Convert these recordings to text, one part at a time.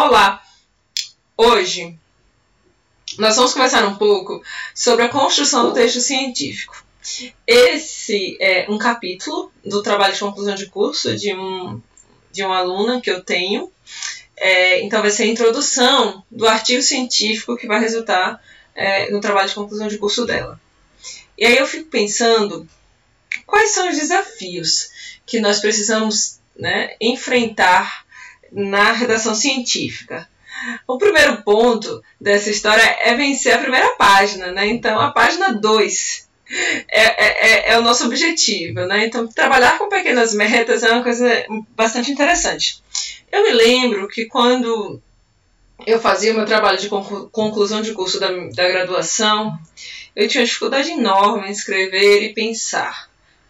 Olá! Hoje nós vamos conversar um pouco sobre a construção do texto científico. Esse é um capítulo do trabalho de conclusão de curso de, um, de uma aluna que eu tenho. É, então, vai ser a introdução do artigo científico que vai resultar é, no trabalho de conclusão de curso dela. E aí eu fico pensando quais são os desafios que nós precisamos né, enfrentar na redação científica. O primeiro ponto dessa história é vencer a primeira página, né? Então, a página 2 é, é, é, é, o nosso objetivo, né? Então, trabalhar com pequenas metas é uma coisa bastante interessante. Eu me lembro que quando eu fazia o meu trabalho de conclusão de curso da, da graduação, eu tinha uma dificuldade enorme em escrever e pensar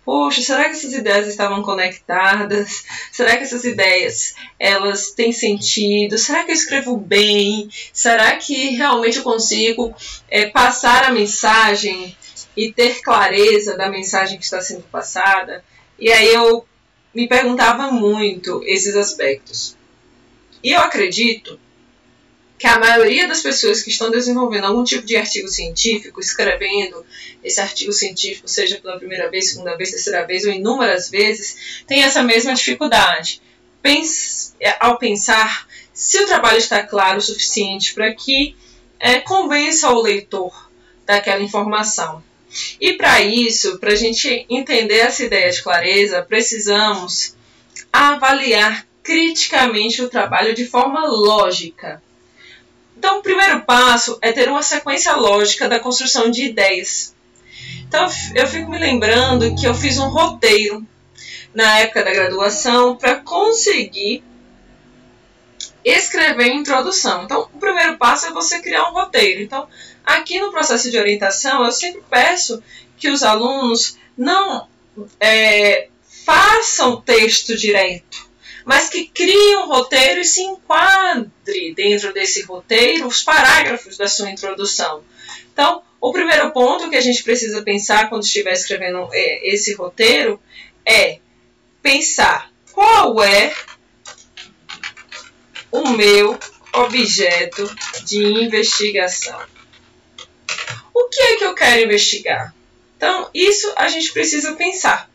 poxa, será que essas ideias estavam conectadas? Será que essas ideias elas têm sentido? Será que eu escrevo bem? Será que realmente eu consigo é, passar a mensagem e ter clareza da mensagem que está sendo passada? E aí eu me perguntava muito esses aspectos. E eu acredito que a maioria das pessoas que estão desenvolvendo algum tipo de artigo científico, escrevendo esse artigo científico, seja pela primeira vez, segunda vez, terceira vez ou inúmeras vezes, tem essa mesma dificuldade. Pense, é, ao pensar se o trabalho está claro o suficiente para que é, convença o leitor daquela informação. E para isso, para a gente entender essa ideia de clareza, precisamos avaliar criticamente o trabalho de forma lógica então, o primeiro passo é ter uma sequência lógica da construção de ideias. Então, eu fico me lembrando que eu fiz um roteiro na época da graduação para conseguir escrever a introdução. Então, o primeiro passo é você criar um roteiro. Então, aqui no processo de orientação, eu sempre peço que os alunos não é, façam texto direto mas que crie um roteiro e se enquadre dentro desse roteiro os parágrafos da sua introdução. Então, o primeiro ponto que a gente precisa pensar quando estiver escrevendo é, esse roteiro é pensar qual é o meu objeto de investigação. O que é que eu quero investigar? Então, isso a gente precisa pensar.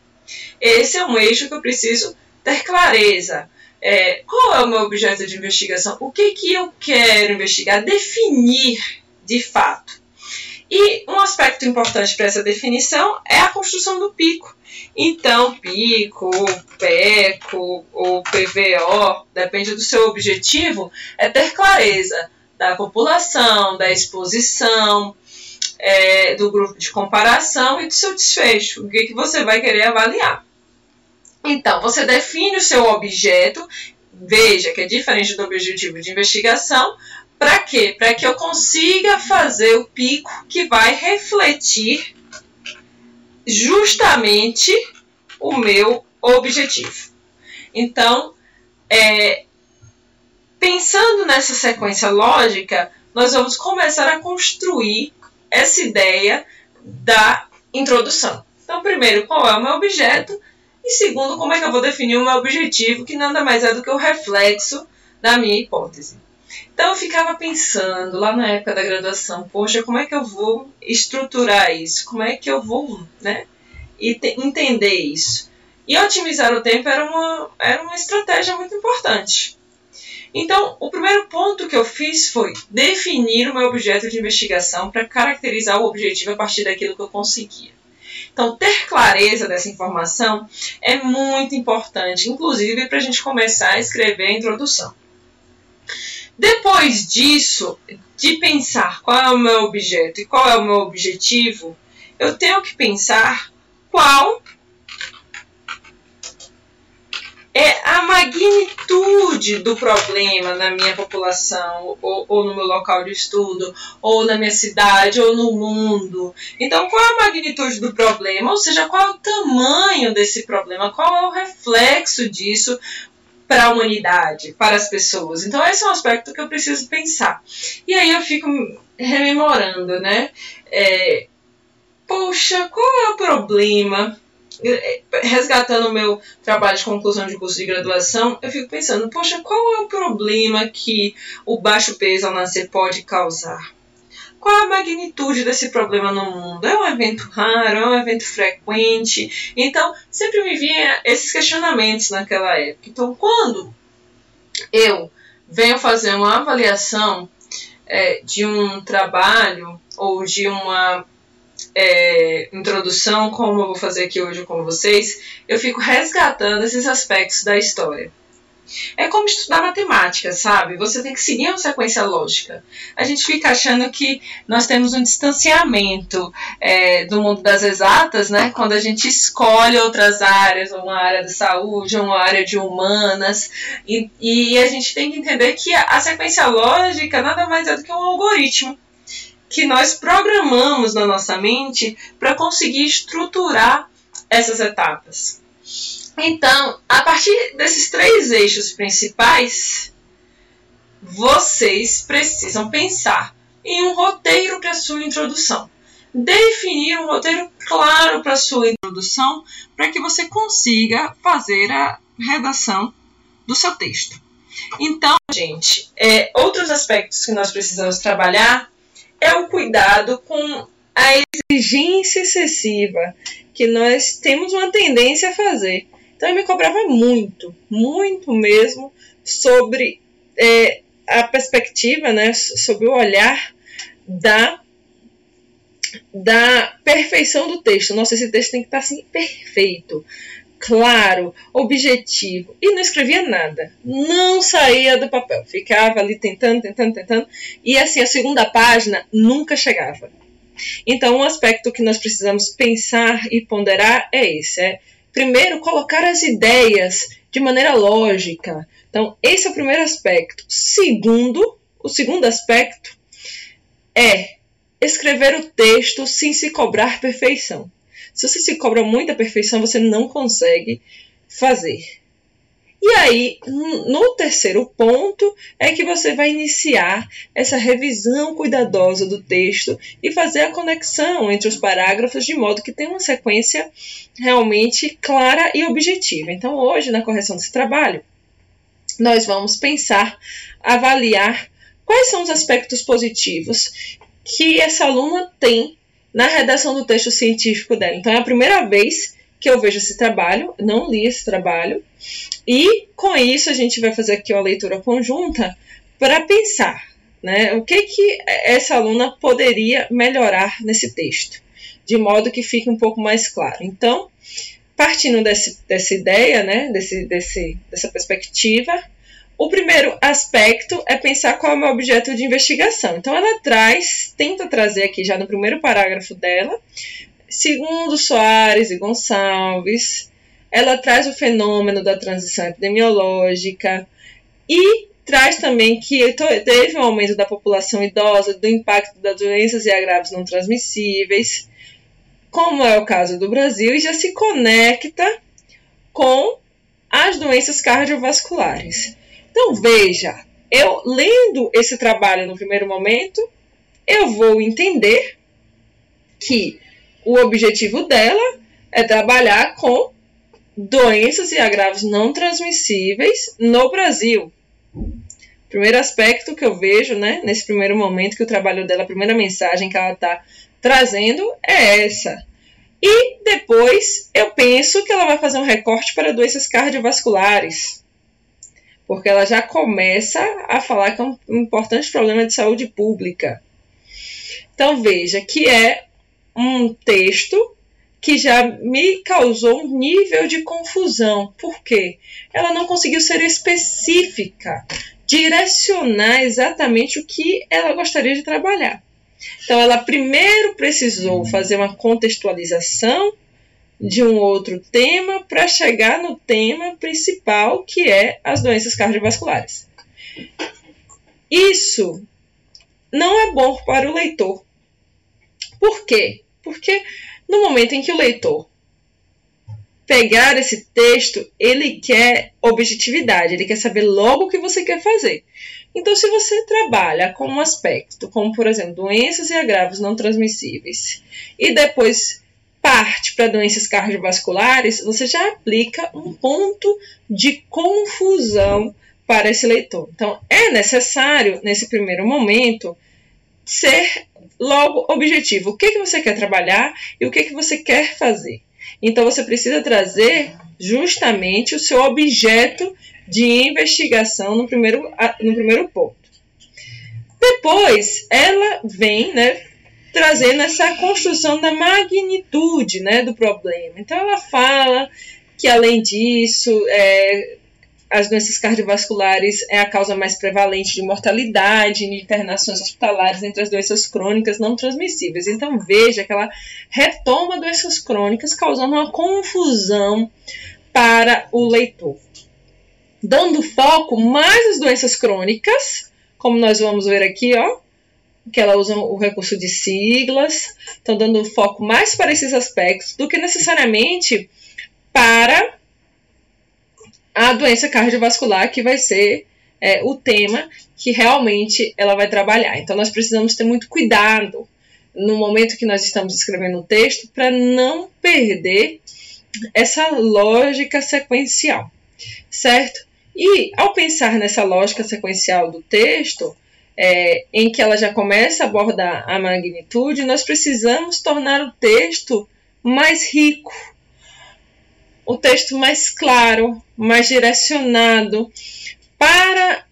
Esse é um eixo que eu preciso ter clareza. É, qual é o meu objeto de investigação? O que, que eu quero investigar? Definir de fato. E um aspecto importante para essa definição é a construção do pico. Então, pico, PECO ou PVO, depende do seu objetivo, é ter clareza da população, da exposição, é, do grupo de comparação e do seu desfecho. O que, que você vai querer avaliar. Então, você define o seu objeto, veja que é diferente do objetivo de investigação, para quê? Para que eu consiga fazer o pico que vai refletir justamente o meu objetivo. Então, é, pensando nessa sequência lógica, nós vamos começar a construir essa ideia da introdução. Então, primeiro, qual é o meu objeto? E segundo, como é que eu vou definir o meu objetivo, que nada mais é do que o reflexo da minha hipótese. Então eu ficava pensando lá na época da graduação, poxa, como é que eu vou estruturar isso? Como é que eu vou, né, entender isso? E otimizar o tempo era uma, era uma estratégia muito importante. Então, o primeiro ponto que eu fiz foi definir o meu objeto de investigação para caracterizar o objetivo a partir daquilo que eu conseguia. Então, ter clareza dessa informação é muito importante, inclusive para a gente começar a escrever a introdução. Depois disso, de pensar qual é o meu objeto e qual é o meu objetivo, eu tenho que pensar qual magnitude do problema na minha população, ou, ou, no meu local de estudo, ou na minha cidade, ou no mundo. Então, qual é a magnitude do problema? Ou seja, qual é o tamanho desse problema? Qual é o reflexo disso para a humanidade, para as pessoas? Então, esse é um aspecto que eu preciso pensar. E aí eu fico rememorando, né? É, poxa, qual é o problema resgatando o meu trabalho de conclusão de curso de graduação, eu fico pensando, poxa, qual é o problema que o baixo peso ao nascer pode causar? Qual a magnitude desse problema no mundo? É um evento raro? É um evento frequente? Então, sempre me vinha esses questionamentos naquela época. Então, quando eu venho fazer uma avaliação é, de um trabalho ou de uma é, introdução, como eu vou fazer aqui hoje com vocês, eu fico resgatando esses aspectos da história. É como estudar matemática, sabe? Você tem que seguir uma sequência lógica. A gente fica achando que nós temos um distanciamento é, do mundo das exatas, né? Quando a gente escolhe outras áreas, uma área de saúde, uma área de humanas, e, e a gente tem que entender que a, a sequência lógica nada mais é do que um algoritmo que nós programamos na nossa mente para conseguir estruturar essas etapas. Então, a partir desses três eixos principais, vocês precisam pensar em um roteiro para sua introdução. Definir um roteiro claro para sua introdução para que você consiga fazer a redação do seu texto. Então, gente, é, outros aspectos que nós precisamos trabalhar é o cuidado com a exigência excessiva que nós temos uma tendência a fazer. Então ele me cobrava muito, muito mesmo sobre é, a perspectiva, né, sobre o olhar da da perfeição do texto. Nossa, esse texto tem que estar assim perfeito, claro, objetivo. E não escrevia nada. Não saía do papel. Ficava ali tentando, tentando, tentando. E assim, a segunda página nunca chegava. Então, um aspecto que nós precisamos pensar e ponderar é esse: é primeiro, colocar as ideias de maneira lógica. Então, esse é o primeiro aspecto. Segundo, o segundo aspecto é escrever o texto sem se cobrar perfeição. Se você se cobra muita perfeição, você não consegue fazer. E aí, no terceiro ponto, é que você vai iniciar essa revisão cuidadosa do texto e fazer a conexão entre os parágrafos de modo que tenha uma sequência realmente clara e objetiva. Então, hoje, na correção desse trabalho, nós vamos pensar, avaliar quais são os aspectos positivos que essa aluna tem na redação do texto científico dela. Então, é a primeira vez que eu vejo esse trabalho, não li esse trabalho, e com isso a gente vai fazer aqui uma leitura conjunta para pensar né, o que, que essa aluna poderia melhorar nesse texto, de modo que fique um pouco mais claro. Então, partindo desse, dessa ideia, né, desse, desse, dessa perspectiva, o primeiro aspecto é pensar qual é o meu objeto de investigação. Então, ela traz, tenta trazer aqui já no primeiro parágrafo dela, Segundo Soares e Gonçalves, ela traz o fenômeno da transição epidemiológica e traz também que teve um aumento da população idosa, do impacto das doenças e agravos não transmissíveis, como é o caso do Brasil, e já se conecta com as doenças cardiovasculares. Então, veja, eu lendo esse trabalho no primeiro momento, eu vou entender que o objetivo dela é trabalhar com doenças e agravos não transmissíveis no Brasil. Primeiro aspecto que eu vejo, né, nesse primeiro momento que o trabalho dela, a primeira mensagem que ela está trazendo é essa. E depois eu penso que ela vai fazer um recorte para doenças cardiovasculares, porque ela já começa a falar que é um importante problema de saúde pública. Então veja que é um texto que já me causou um nível de confusão. Por quê? Ela não conseguiu ser específica, direcionar exatamente o que ela gostaria de trabalhar. Então, ela primeiro precisou fazer uma contextualização de um outro tema para chegar no tema principal, que é as doenças cardiovasculares. Isso não é bom para o leitor. Por quê? Porque no momento em que o leitor pegar esse texto, ele quer objetividade, ele quer saber logo o que você quer fazer. Então, se você trabalha com um aspecto, como por exemplo, doenças e agravos não transmissíveis, e depois parte para doenças cardiovasculares, você já aplica um ponto de confusão para esse leitor. Então, é necessário, nesse primeiro momento, ser logo objetivo. O que, que você quer trabalhar e o que, que você quer fazer. Então, você precisa trazer justamente o seu objeto de investigação no primeiro, no primeiro ponto. Depois, ela vem né, trazendo essa construção da magnitude né, do problema. Então, ela fala que, além disso, é, as doenças cardiovasculares é a causa mais prevalente de mortalidade e internações hospitalares entre as doenças crônicas não transmissíveis. Então veja que ela retoma doenças crônicas, causando uma confusão para o leitor. Dando foco mais às doenças crônicas, como nós vamos ver aqui, ó, que ela usa o recurso de siglas, estão dando foco mais para esses aspectos do que necessariamente para a doença cardiovascular, que vai ser é, o tema que realmente ela vai trabalhar. Então, nós precisamos ter muito cuidado no momento que nós estamos escrevendo o texto para não perder essa lógica sequencial, certo? E ao pensar nessa lógica sequencial do texto, é, em que ela já começa a abordar a magnitude, nós precisamos tornar o texto mais rico, o texto mais claro, mais direcionado para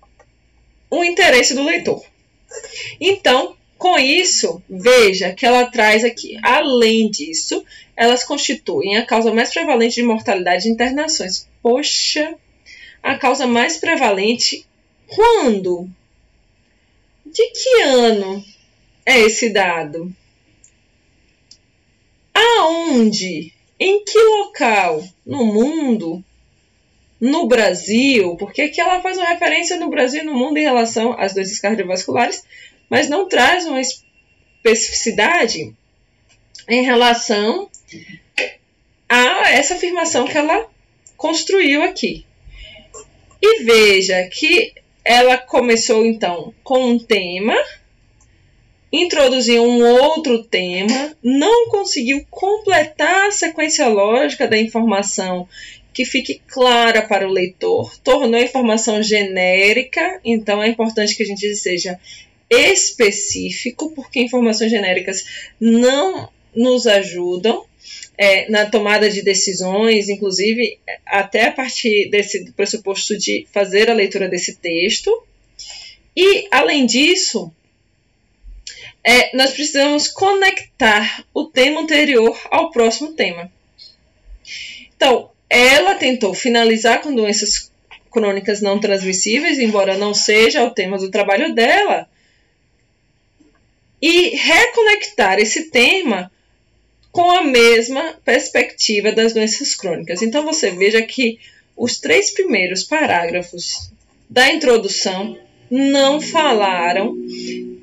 o interesse do leitor. Então, com isso, veja que ela traz aqui, além disso, elas constituem a causa mais prevalente de mortalidade de internações. Poxa, a causa mais prevalente quando? De que ano é esse dado? Aonde em que local no mundo, no Brasil, porque aqui ela faz uma referência no Brasil e no mundo em relação às doenças cardiovasculares, mas não traz uma especificidade em relação a essa afirmação que ela construiu aqui. E veja que ela começou então com um tema introduziu um outro tema, não conseguiu completar a sequência lógica da informação que fique clara para o leitor, tornou a informação genérica, então é importante que a gente seja específico, porque informações genéricas não nos ajudam é, na tomada de decisões, inclusive até a partir desse pressuposto de fazer a leitura desse texto. E, além disso, é, nós precisamos conectar o tema anterior ao próximo tema. Então, ela tentou finalizar com doenças crônicas não transmissíveis, embora não seja o tema do trabalho dela, e reconectar esse tema com a mesma perspectiva das doenças crônicas. Então, você veja que os três primeiros parágrafos da introdução não falaram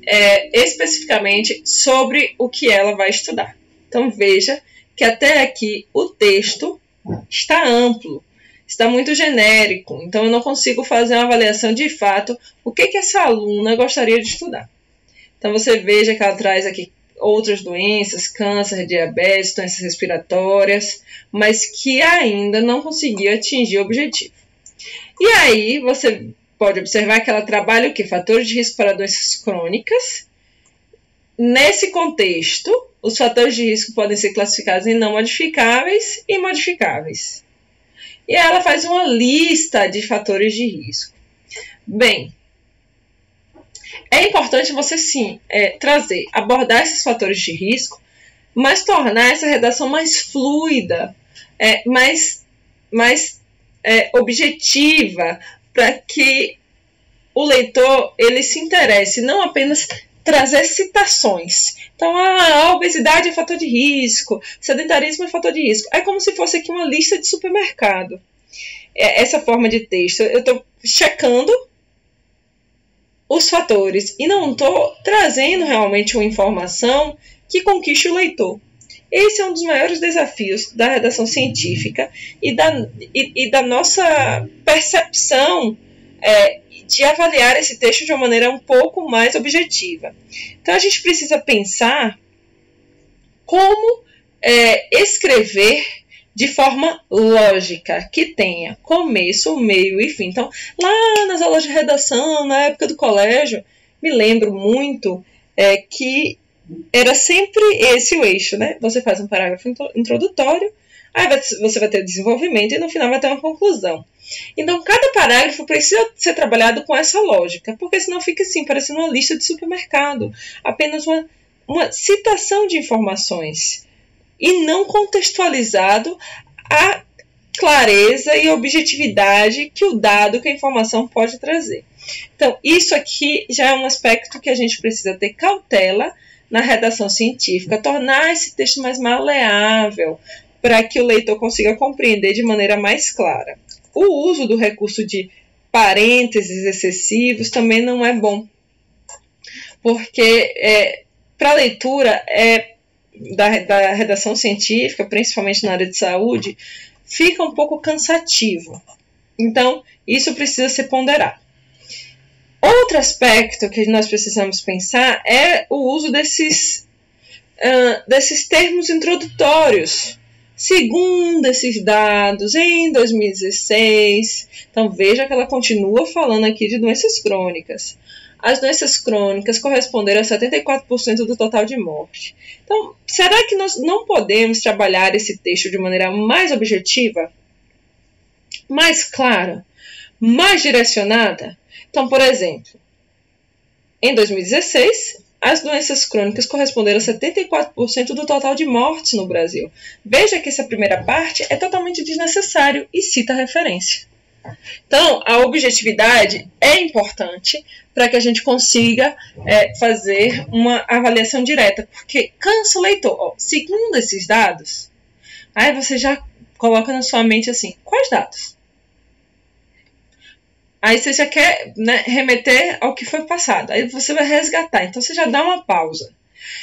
é, especificamente sobre o que ela vai estudar. Então veja que até aqui o texto está amplo, está muito genérico, então eu não consigo fazer uma avaliação de fato o que, que essa aluna gostaria de estudar. Então você veja que ela traz aqui outras doenças, câncer, diabetes, doenças respiratórias, mas que ainda não conseguiu atingir o objetivo. E aí você pode observar que ela trabalha o que? Fatores de risco para doenças crônicas. Nesse contexto, os fatores de risco podem ser classificados em não modificáveis e modificáveis. E ela faz uma lista de fatores de risco. Bem, é importante você sim é, trazer, abordar esses fatores de risco, mas tornar essa redação mais fluida, é, mais, mais é, objetiva, para que o leitor ele se interesse, não apenas trazer citações. Então, ah, a obesidade é fator de risco, sedentarismo é fator de risco. É como se fosse aqui uma lista de supermercado. É essa forma de texto. Eu estou checando os fatores e não estou trazendo realmente uma informação que conquiste o leitor. Esse é um dos maiores desafios da redação científica e da, e, e da nossa percepção é, de avaliar esse texto de uma maneira um pouco mais objetiva. Então a gente precisa pensar como é, escrever de forma lógica, que tenha começo, meio e fim. Então, lá nas aulas de redação, na época do colégio, me lembro muito é, que era sempre esse o eixo, né? Você faz um parágrafo introdutório, aí você vai ter desenvolvimento e no final vai ter uma conclusão. Então, cada parágrafo precisa ser trabalhado com essa lógica, porque senão fica assim, parecendo uma lista de supermercado, apenas uma, uma citação de informações e não contextualizado a clareza e objetividade que o dado, que a informação pode trazer. Então, isso aqui já é um aspecto que a gente precisa ter cautela na redação científica, tornar esse texto mais maleável, para que o leitor consiga compreender de maneira mais clara. O uso do recurso de parênteses excessivos também não é bom, porque é, para a leitura é, da, da redação científica, principalmente na área de saúde, fica um pouco cansativo. Então, isso precisa ser ponderado. Outro aspecto que nós precisamos pensar é o uso desses, uh, desses termos introdutórios. Segundo esses dados, em 2016, então veja que ela continua falando aqui de doenças crônicas. As doenças crônicas corresponderam a 74% do total de morte. Então, será que nós não podemos trabalhar esse texto de maneira mais objetiva, mais clara, mais direcionada? Então, por exemplo, em 2016, as doenças crônicas corresponderam a 74% do total de mortes no Brasil. Veja que essa primeira parte é totalmente desnecessário e cita referência. Então, a objetividade é importante para que a gente consiga é, fazer uma avaliação direta, porque cansa o leitor. Ó, segundo esses dados, aí você já coloca na sua mente assim: quais dados? Aí você já quer né, remeter ao que foi passado. Aí você vai resgatar. Então você já dá uma pausa.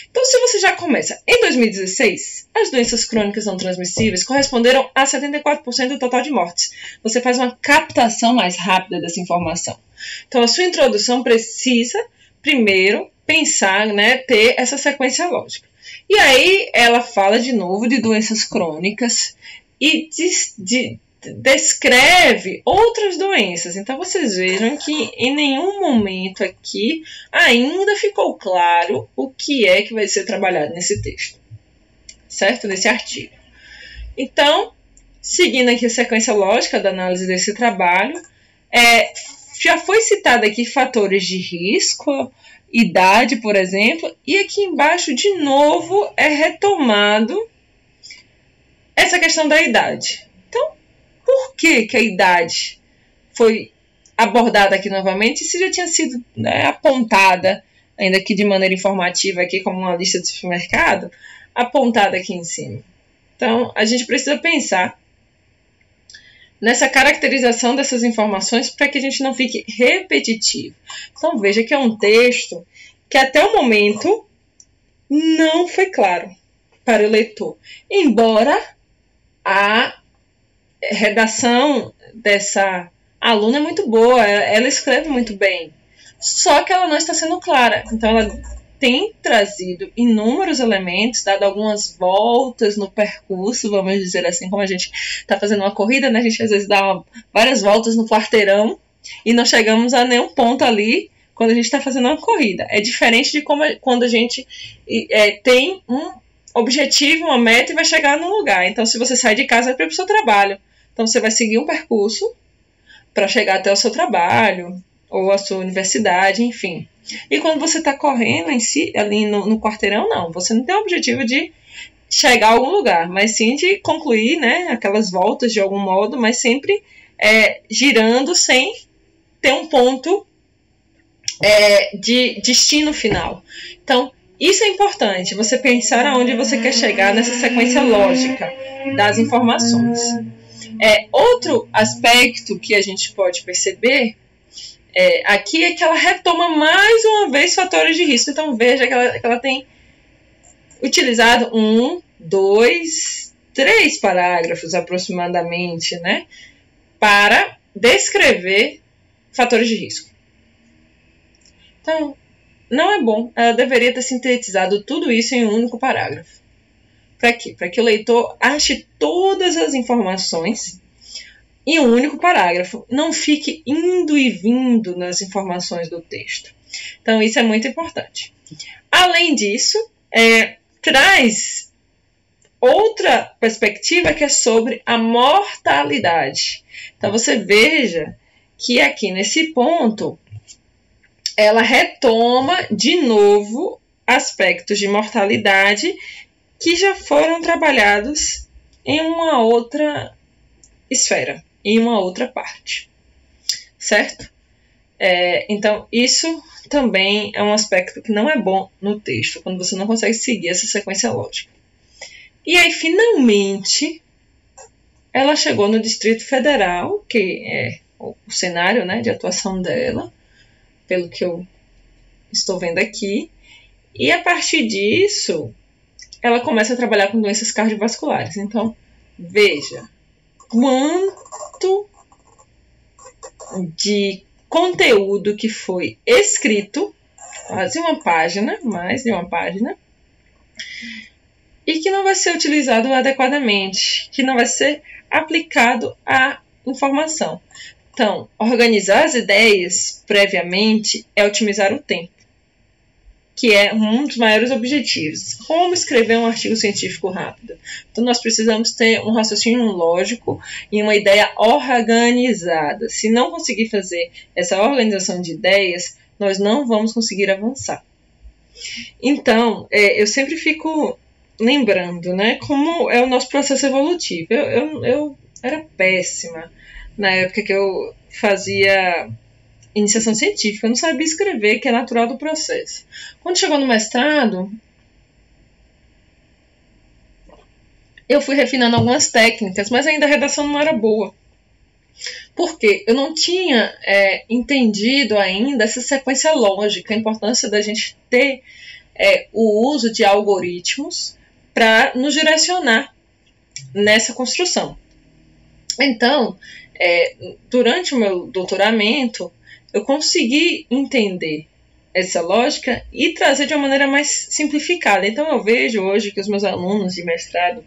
Então, se você já começa em 2016, as doenças crônicas não transmissíveis corresponderam a 74% do total de mortes. Você faz uma captação mais rápida dessa informação. Então, a sua introdução precisa, primeiro, pensar, né, ter essa sequência lógica. E aí ela fala de novo de doenças crônicas e de, de descreve outras doenças. Então vocês vejam que em nenhum momento aqui ainda ficou claro o que é que vai ser trabalhado nesse texto, certo? Nesse artigo. Então, seguindo aqui a sequência lógica da análise desse trabalho, é, já foi citado aqui fatores de risco, idade, por exemplo, e aqui embaixo, de novo, é retomado essa questão da idade por que, que a idade foi abordada aqui novamente se já tinha sido né, apontada, ainda que de maneira informativa aqui como uma lista de supermercado, apontada aqui em cima. Então, a gente precisa pensar nessa caracterização dessas informações para que a gente não fique repetitivo. Então, veja que é um texto que até o momento não foi claro para o leitor, embora a redação dessa aluna é muito boa, ela escreve muito bem, só que ela não está sendo clara. Então, ela tem trazido inúmeros elementos, dado algumas voltas no percurso, vamos dizer assim, como a gente está fazendo uma corrida, né? A gente às vezes dá uma, várias voltas no quarteirão e não chegamos a nenhum ponto ali quando a gente está fazendo uma corrida. É diferente de como, quando a gente é, tem um objetivo, uma meta e vai chegar num lugar. Então, se você sai de casa, é para o seu trabalho. Então você vai seguir um percurso para chegar até o seu trabalho ou a sua universidade, enfim. E quando você está correndo em si, ali no, no, quarteirão, não. Você não tem o objetivo de chegar a algum lugar, mas sim de concluir né, aquelas voltas de algum modo, mas sempre é, girando sem ter um ponto é, de destino final. Então, isso é importante, você pensar aonde você quer chegar nessa sequência lógica das informações. É, outro aspecto que a gente pode perceber é, aqui é que ela retoma mais uma vez fatores de risco. Então veja que ela, que ela tem utilizado um, dois, três parágrafos aproximadamente, né, para descrever fatores de risco. Então, não é bom. Ela deveria ter sintetizado tudo isso em um único parágrafo. Para quê? Para que o leitor ache todas as informações em um único parágrafo. Não fique indo e vindo nas informações do texto. Então, isso é muito importante. Além disso, é, traz outra perspectiva que é sobre a mortalidade. Então, você veja que aqui nesse ponto ela retoma de novo aspectos de mortalidade que já foram trabalhados em uma outra esfera, em uma outra parte, certo? É, então, isso também é um aspecto que não é bom no texto, quando você não consegue seguir essa sequência lógica. E aí, finalmente, ela chegou no Distrito Federal, que é o cenário né, de atuação dela, pelo que eu estou vendo aqui. E a partir disso, ela começa a trabalhar com doenças cardiovasculares. Então, veja quanto de conteúdo que foi escrito, quase uma página, mais de uma página, e que não vai ser utilizado adequadamente, que não vai ser aplicado à informação. Então, organizar as ideias previamente é otimizar o tempo, que é um dos maiores objetivos. Como escrever um artigo científico rápido? Então, nós precisamos ter um raciocínio lógico e uma ideia organizada. Se não conseguir fazer essa organização de ideias, nós não vamos conseguir avançar. Então, é, eu sempre fico lembrando, né, como é o nosso processo evolutivo. Eu, eu, eu era péssima na época que eu fazia iniciação científica, não sabia escrever, que é natural do processo. Quando chegou no mestrado, eu fui refinando algumas técnicas, mas ainda a redação não era boa. Porque eu não tinha é, entendido ainda essa sequência lógica, a importância da gente ter é, o uso de algoritmos para nos direcionar nessa construção. Então, é, durante o meu doutoramento, eu consegui entender essa lógica e trazer de uma maneira mais simplificada. Então, eu vejo hoje que os meus alunos de mestrado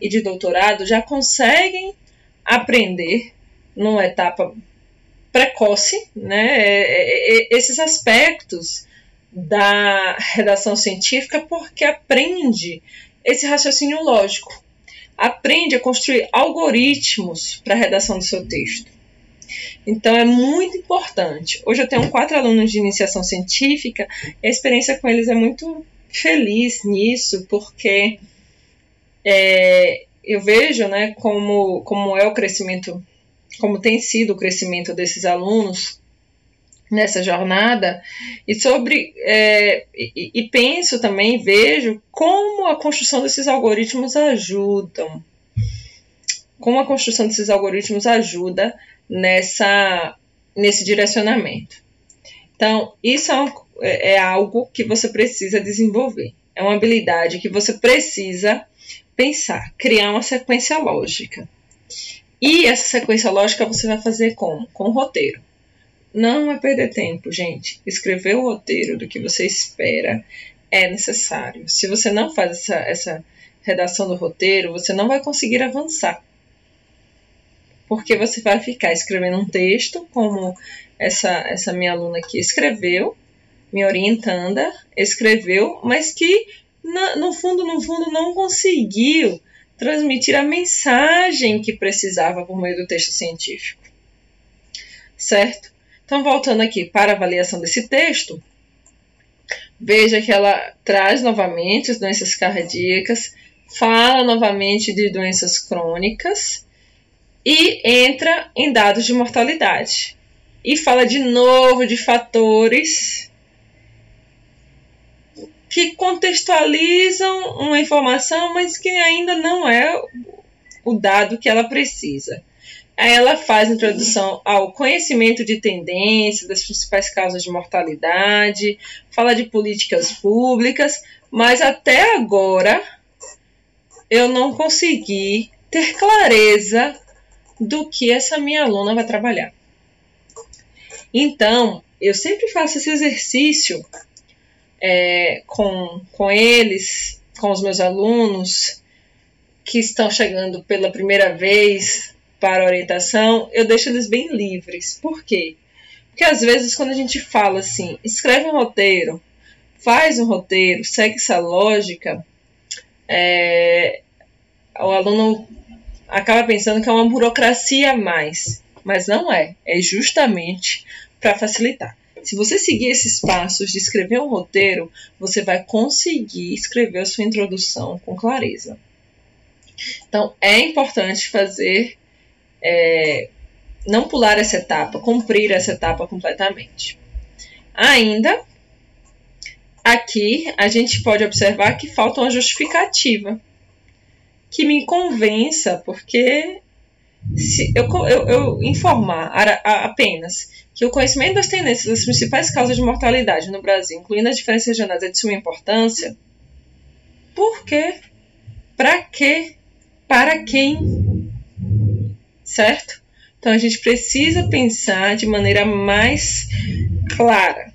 e de doutorado já conseguem aprender numa etapa precoce, né, é, é, é, esses aspectos da redação científica, porque aprende esse raciocínio lógico aprende a construir algoritmos para a redação do seu texto. Então é muito importante. Hoje eu tenho quatro alunos de iniciação científica e a experiência com eles é muito feliz nisso, porque é, eu vejo né, como, como é o crescimento, como tem sido o crescimento desses alunos nessa jornada e sobre é, e, e, penso também vejo como a construção desses algoritmos ajudam como a construção desses algoritmos ajuda nessa nesse direcionamento então isso é, é, é algo que você precisa desenvolver é uma habilidade que você precisa pensar criar uma sequência lógica e essa sequência lógica você vai fazer como com roteiro não é perder tempo, gente. Escrever o roteiro do que você espera é necessário. Se você não faz essa, essa redação do roteiro, você não vai conseguir avançar. Porque você vai ficar escrevendo um texto, como essa, essa minha aluna aqui escreveu, me orientanda, escreveu, mas que no fundo, no fundo, não conseguiu transmitir a mensagem que precisava por meio do texto científico. Certo? Então, voltando aqui para a avaliação desse texto, veja que ela traz novamente as doenças cardíacas, fala novamente de doenças crônicas e entra em dados de mortalidade. E fala de novo de fatores que contextualizam uma informação, mas que ainda não é o dado que ela precisa. Aí ela faz introdução ao conhecimento de tendência, das principais causas de mortalidade, fala de políticas públicas, mas até agora eu não consegui ter clareza do que essa minha aluna vai trabalhar. Então, eu sempre faço esse exercício é, com, com eles, com os meus alunos, que estão chegando pela primeira vez para orientação, eu deixo eles bem livres. Por quê? Porque às vezes quando a gente fala assim, escreve um roteiro, faz um roteiro, segue essa lógica, é, o aluno acaba pensando que é uma burocracia a mais, mas não é. É justamente para facilitar. Se você seguir esses passos de escrever um roteiro, você vai conseguir escrever a sua introdução com clareza. Então, é importante fazer, é, não pular essa etapa, cumprir essa etapa completamente. Ainda, aqui a gente pode observar que falta uma justificativa que me convença, porque se eu, eu, eu informar apenas que o conhecimento das tendências das principais causas de mortalidade no Brasil, incluindo as diferenças regionais, é de suma importância, por quê? Para quê? Para quem? Certo? Então a gente precisa pensar de maneira mais clara.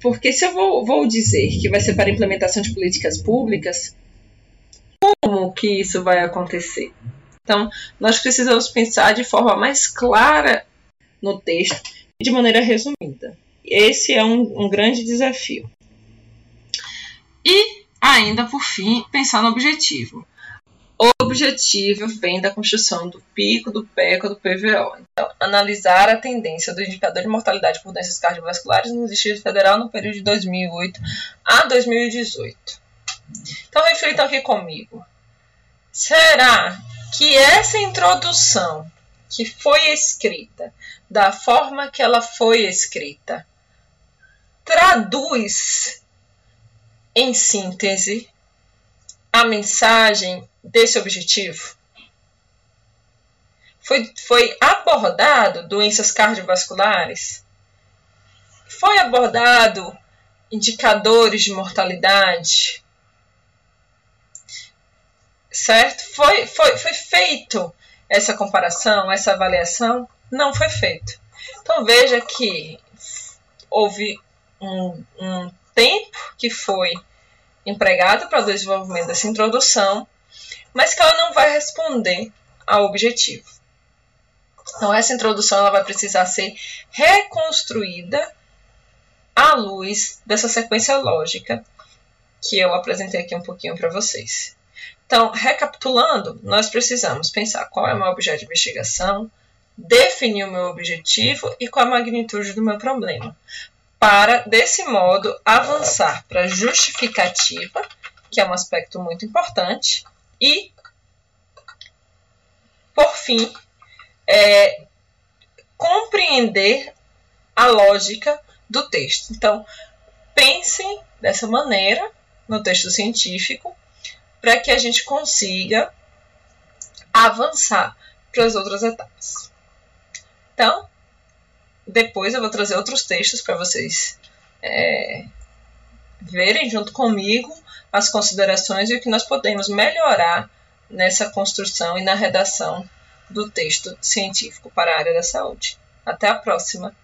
Porque se eu vou, vou dizer que vai ser para implementação de políticas públicas, como que isso vai acontecer. Então, nós precisamos pensar de forma mais clara no texto e de maneira resumida. Esse é um, um grande desafio. E, ainda por fim, pensar no objetivo. O objetivo vem da construção do pico, do PECO, do PVO. Então, analisar a tendência do indicador de mortalidade por doenças cardiovasculares no Distrito Federal no período de 2008 a 2018. Então reflitam aqui comigo. Será que essa introdução que foi escrita da forma que ela foi escrita traduz em síntese a mensagem desse objetivo? Foi, foi abordado doenças cardiovasculares? Foi abordado indicadores de mortalidade? Certo? Foi, foi, foi feito essa comparação, essa avaliação? Não foi feito. Então veja que houve um, um tempo que foi empregado para o desenvolvimento dessa introdução, mas que ela não vai responder ao objetivo. Então essa introdução ela vai precisar ser reconstruída à luz dessa sequência lógica que eu apresentei aqui um pouquinho para vocês. Então, recapitulando, nós precisamos pensar qual é o meu objeto de investigação, definir o meu objetivo e qual a magnitude do meu problema, para, desse modo, avançar para a justificativa, que é um aspecto muito importante, e, por fim, é, compreender a lógica do texto. Então, pensem dessa maneira no texto científico para que a gente consiga avançar para as outras etapas. Então, depois eu vou trazer outros textos para vocês é, verem junto comigo as considerações e o que nós podemos melhorar nessa construção e na redação do texto científico para a área da saúde. Até a próxima!